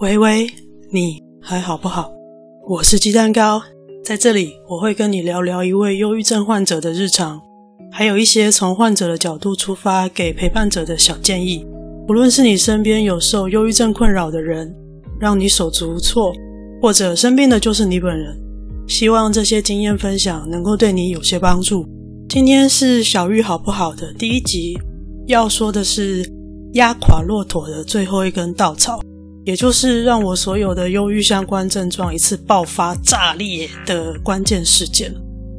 喂喂，你还好不好？我是鸡蛋糕，在这里我会跟你聊聊一位忧郁症患者的日常，还有一些从患者的角度出发给陪伴者的小建议。无论是你身边有受忧郁症困扰的人，让你手足无措，或者生病的就是你本人，希望这些经验分享能够对你有些帮助。今天是小玉好不好的第一集，要说的是压垮骆驼的最后一根稻草。也就是让我所有的忧郁相关症状一次爆发炸裂的关键事件。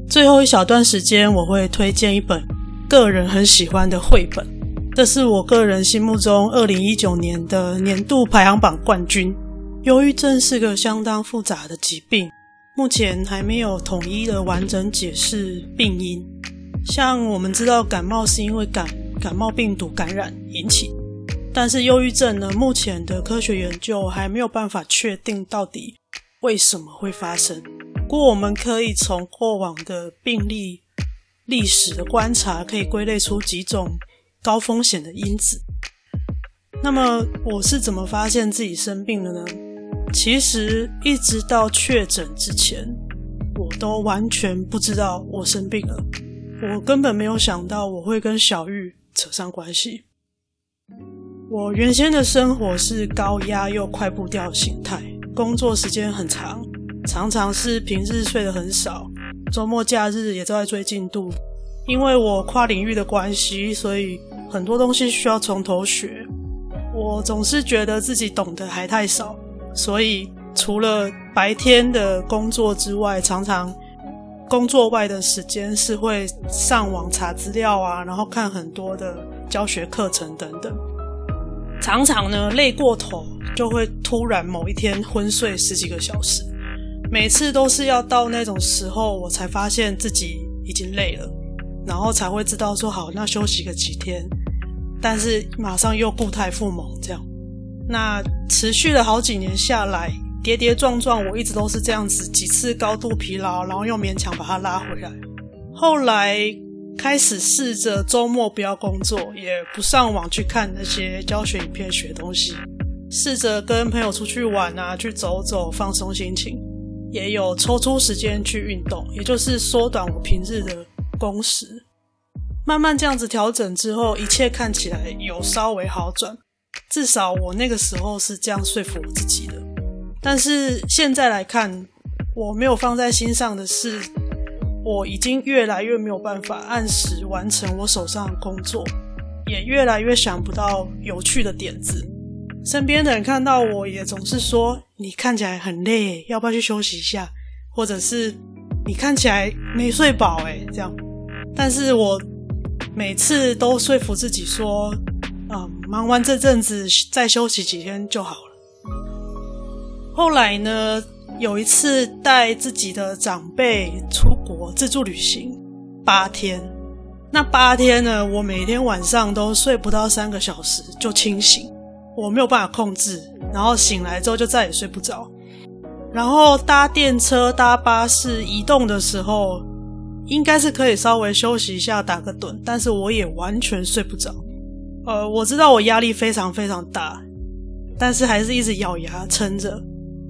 最后一小段时间，我会推荐一本个人很喜欢的绘本，这是我个人心目中二零一九年的年度排行榜冠军。忧郁症是个相当复杂的疾病，目前还没有统一的完整解释病因。像我们知道，感冒是因为感感冒病毒感染引起。但是忧郁症呢，目前的科学研究还没有办法确定到底为什么会发生。不过我们可以从过往的病例历史的观察，可以归类出几种高风险的因子。那么我是怎么发现自己生病的呢？其实一直到确诊之前，我都完全不知道我生病了。我根本没有想到我会跟小玉扯上关系。我原先的生活是高压又快步调的形态，工作时间很长，常常是平日睡得很少，周末假日也都在追进度。因为我跨领域的关系，所以很多东西需要从头学。我总是觉得自己懂得还太少，所以除了白天的工作之外，常常工作外的时间是会上网查资料啊，然后看很多的教学课程等等。常常呢，累过头就会突然某一天昏睡十几个小时，每次都是要到那种时候，我才发现自己已经累了，然后才会知道说好，那休息个几天，但是马上又故态复萌这样。那持续了好几年下来，跌跌撞撞，我一直都是这样子，几次高度疲劳，然后又勉强把它拉回来，后来。开始试着周末不要工作，也不上网去看那些教学影片学东西，试着跟朋友出去玩啊，去走走放松心情，也有抽出时间去运动，也就是缩短我平日的工时。慢慢这样子调整之后，一切看起来有稍微好转，至少我那个时候是这样说服我自己的。但是现在来看，我没有放在心上的是。我已经越来越没有办法按时完成我手上的工作，也越来越想不到有趣的点子。身边的人看到我也总是说：“你看起来很累，要不要去休息一下？”或者是“你看起来没睡饱，哎，这样。”但是我每次都说服自己说：“嗯，忙完这阵子再休息几天就好了。”后来呢？有一次带自己的长辈出国自助旅行八天，那八天呢，我每天晚上都睡不到三个小时就清醒，我没有办法控制，然后醒来之后就再也睡不着。然后搭电车、搭巴士移动的时候，应该是可以稍微休息一下、打个盹，但是我也完全睡不着。呃，我知道我压力非常非常大，但是还是一直咬牙撑着。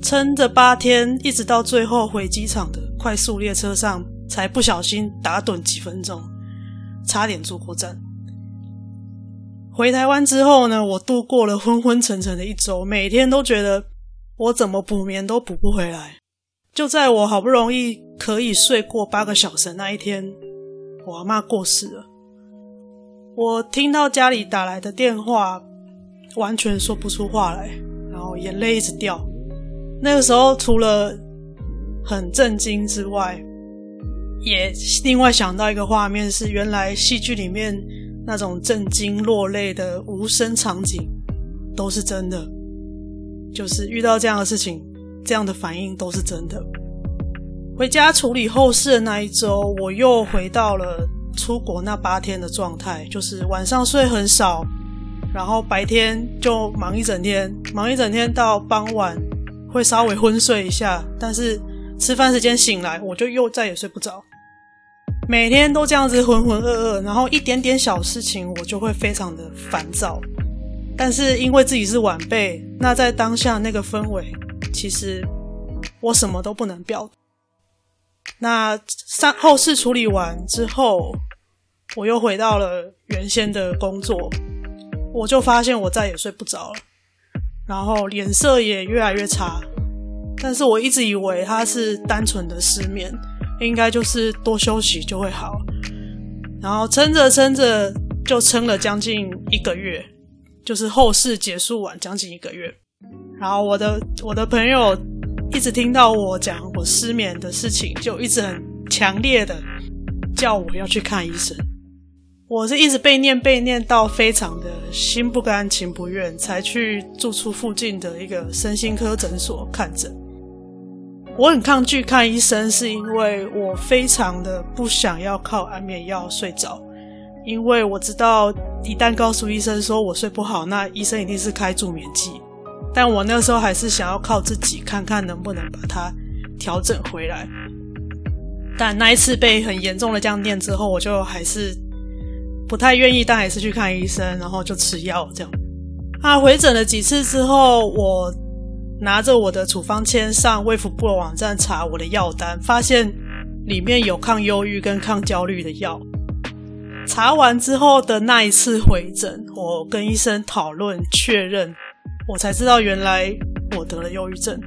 撑着八天，一直到最后回机场的快速列车上，才不小心打盹几分钟，差点坐过站。回台湾之后呢，我度过了昏昏沉沉的一周，每天都觉得我怎么补眠都补不回来。就在我好不容易可以睡过八个小时那一天，我阿嬷过世了。我听到家里打来的电话，完全说不出话来，然后眼泪一直掉。那个时候，除了很震惊之外，也另外想到一个画面，是原来戏剧里面那种震惊落泪的无声场景都是真的，就是遇到这样的事情，这样的反应都是真的。回家处理后事的那一周，我又回到了出国那八天的状态，就是晚上睡很少，然后白天就忙一整天，忙一整天到傍晚。会稍微昏睡一下，但是吃饭时间醒来，我就又再也睡不着。每天都这样子浑浑噩噩，然后一点点小事情我就会非常的烦躁。但是因为自己是晚辈，那在当下那个氛围，其实我什么都不能表。那三后事处理完之后，我又回到了原先的工作，我就发现我再也睡不着了，然后脸色也越来越差。但是我一直以为他是单纯的失眠，应该就是多休息就会好。然后撑着撑着就撑了将近一个月，就是后事结束完将近一个月。然后我的我的朋友一直听到我讲我失眠的事情，就一直很强烈的叫我要去看医生。我是一直被念被念到非常的心不甘情不愿，才去住处附近的一个身心科诊所看诊。我很抗拒看医生，是因为我非常的不想要靠安眠药睡着，因为我知道一旦告诉医生说我睡不好，那医生一定是开助眠剂。但我那时候还是想要靠自己，看看能不能把它调整回来。但那一次被很严重的这样念之后，我就还是不太愿意，但还是去看医生，然后就吃药这样。啊，回诊了几次之后，我。拿着我的处方签上卫福部的网站查我的药单，发现里面有抗忧郁跟抗焦虑的药。查完之后的那一次回诊，我跟医生讨论确认，我才知道原来我得了忧郁症，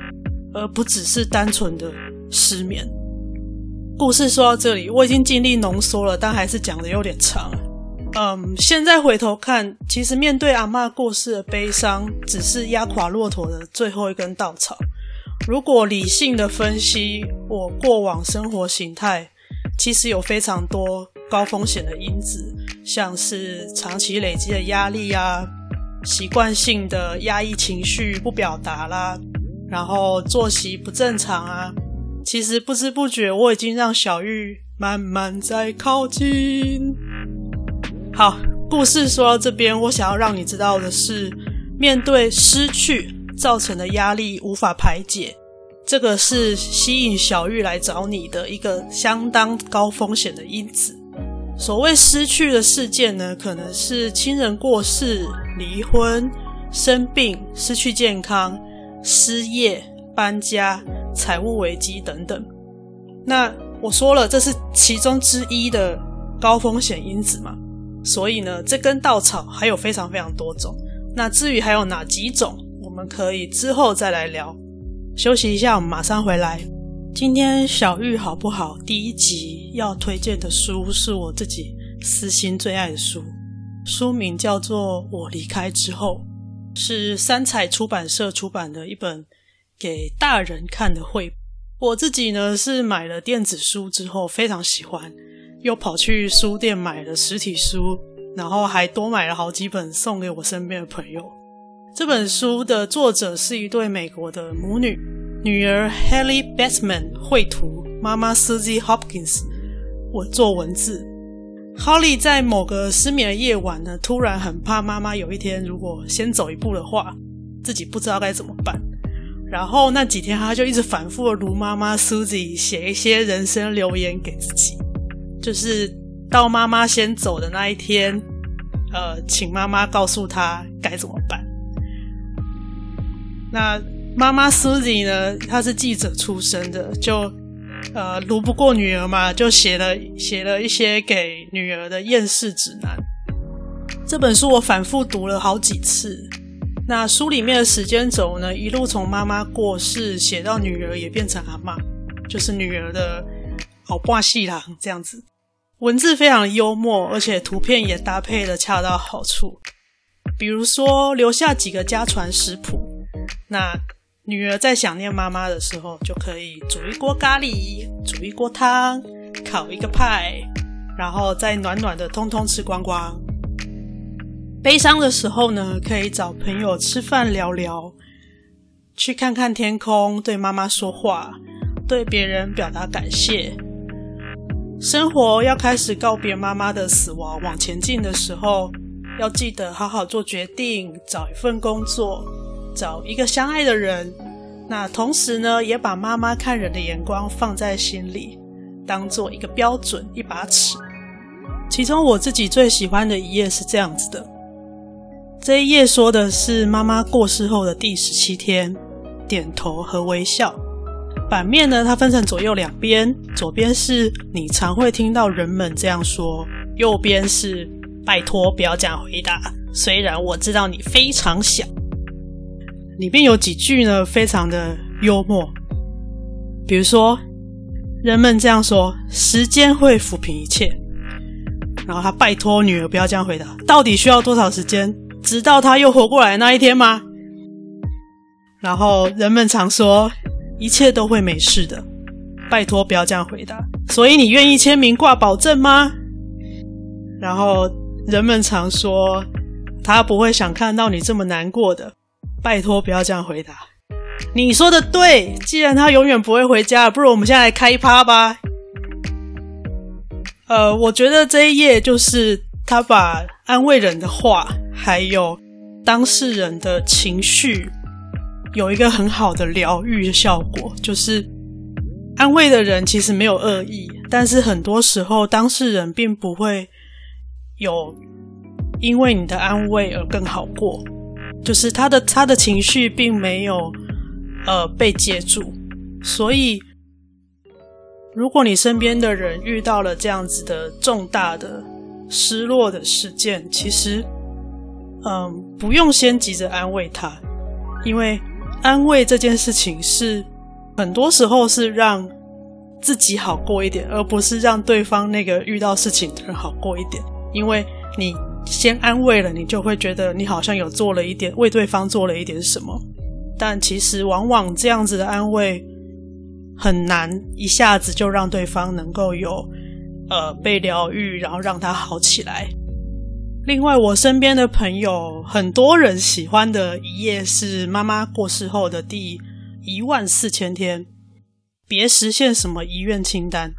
而不只是单纯的失眠。故事说到这里，我已经尽力浓缩了，但还是讲的有点长。嗯，现在回头看，其实面对阿妈过世的悲伤，只是压垮骆驼的最后一根稻草。如果理性的分析我过往生活形态，其实有非常多高风险的因子，像是长期累积的压力啊，习惯性的压抑情绪不表达啦，然后作息不正常啊。其实不知不觉，我已经让小玉慢慢在靠近。好，故事说到这边，我想要让你知道的是，面对失去造成的压力无法排解，这个是吸引小玉来找你的一个相当高风险的因子。所谓失去的事件呢，可能是亲人过世、离婚、生病、失去健康、失业、搬家、财务危机等等。那我说了，这是其中之一的高风险因子嘛。所以呢，这根稻草还有非常非常多种。那至于还有哪几种，我们可以之后再来聊。休息一下，我们马上回来。今天小玉好不好？第一集要推荐的书是我自己私心最爱的书，书名叫做《我离开之后》，是三彩出版社出版的一本给大人看的绘本。我自己呢是买了电子书之后非常喜欢。又跑去书店买了实体书，然后还多买了好几本送给我身边的朋友。这本书的作者是一对美国的母女，女儿 Holly Bateman 绘图，妈妈 Susie Hopkins 我做文字。Holly 在某个失眠的夜晚呢，突然很怕妈妈有一天如果先走一步的话，自己不知道该怎么办。然后那几天，她就一直反复的如妈妈 Susie 写一些人生留言给自己。就是到妈妈先走的那一天，呃，请妈妈告诉她该怎么办。那妈妈 Susie 呢，她是记者出身的，就呃，读不过女儿嘛，就写了写了一些给女儿的厌世指南。这本书我反复读了好几次。那书里面的时间轴呢，一路从妈妈过世写到女儿也变成阿嬷，就是女儿的后半生啦，这样子。文字非常幽默，而且图片也搭配得恰到好处。比如说，留下几个家传食谱，那女儿在想念妈妈的时候，就可以煮一锅咖喱，煮一锅汤，烤一个派，然后再暖暖的通通吃光光。悲伤的时候呢，可以找朋友吃饭聊聊，去看看天空，对妈妈说话，对别人表达感谢。生活要开始告别妈妈的死亡，往前进的时候，要记得好好做决定，找一份工作，找一个相爱的人。那同时呢，也把妈妈看人的眼光放在心里，当做一个标准，一把尺。其中我自己最喜欢的一页是这样子的：这一页说的是妈妈过世后的第十七天，点头和微笑。版面呢，它分成左右两边，左边是你常会听到人们这样说，右边是拜托不要这样回答。虽然我知道你非常想。里面有几句呢，非常的幽默，比如说人们这样说：“时间会抚平一切。”然后他拜托女儿不要这样回答，到底需要多少时间？直到他又活过来那一天吗？然后人们常说一切都会没事的，拜托不要这样回答。所以你愿意签名挂保证吗？然后人们常说他不会想看到你这么难过的，拜托不要这样回答。你说的对，既然他永远不会回家，不如我们现在来开趴吧。呃，我觉得这一页就是他把安慰人的话。还有当事人的情绪有一个很好的疗愈的效果，就是安慰的人其实没有恶意，但是很多时候当事人并不会有因为你的安慰而更好过，就是他的他的情绪并没有呃被接住，所以如果你身边的人遇到了这样子的重大的失落的事件，其实。嗯，不用先急着安慰他，因为安慰这件事情是很多时候是让自己好过一点，而不是让对方那个遇到事情的人好过一点。因为你先安慰了，你就会觉得你好像有做了一点，为对方做了一点什么。但其实往往这样子的安慰很难一下子就让对方能够有呃被疗愈，然后让他好起来。另外，我身边的朋友很多人喜欢的一页是妈妈过世后的第一万四千天，别实现什么遗愿清单。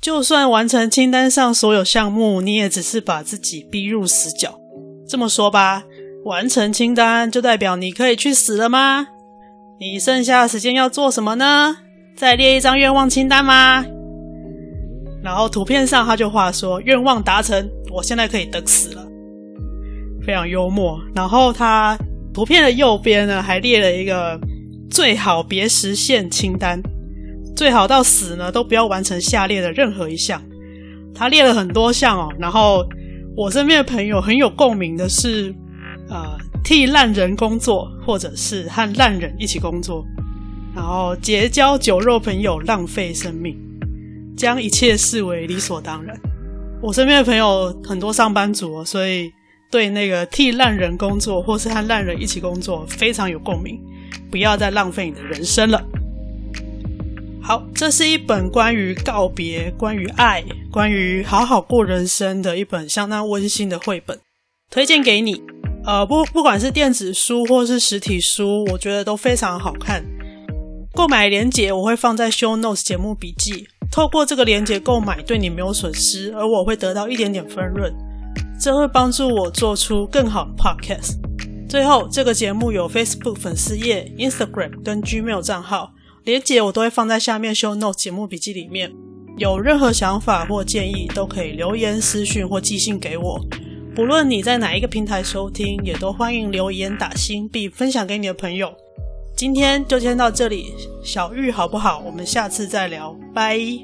就算完成清单上所有项目，你也只是把自己逼入死角。这么说吧，完成清单就代表你可以去死了吗？你剩下的时间要做什么呢？再列一张愿望清单吗？然后图片上他就画说愿望达成，我现在可以等死了，非常幽默。然后他图片的右边呢还列了一个最好别实现清单，最好到死呢都不要完成下列的任何一项。他列了很多项哦。然后我身边的朋友很有共鸣的是，呃，替烂人工作，或者是和烂人一起工作，然后结交酒肉朋友，浪费生命。将一切视为理所当然。我身边的朋友很多上班族，所以对那个替烂人工作或是和烂人一起工作非常有共鸣。不要再浪费你的人生了。好，这是一本关于告别、关于爱、关于好好过人生的一本相当温馨的绘本，推荐给你。呃，不，不管是电子书或是实体书，我觉得都非常好看。购买链接我会放在 Show Notes 节目笔记。透过这个链接购买，对你没有损失，而我会得到一点点分润，这会帮助我做出更好的 podcast。最后，这个节目有 Facebook 粉丝页、Instagram 跟 Gmail 账号，链接我都会放在下面 Show Notes 节目笔记里面。有任何想法或建议，都可以留言、私讯或寄信给我。不论你在哪一个平台收听，也都欢迎留言打星并分享给你的朋友。今天就先到这里，小玉好不好？我们下次再聊，拜。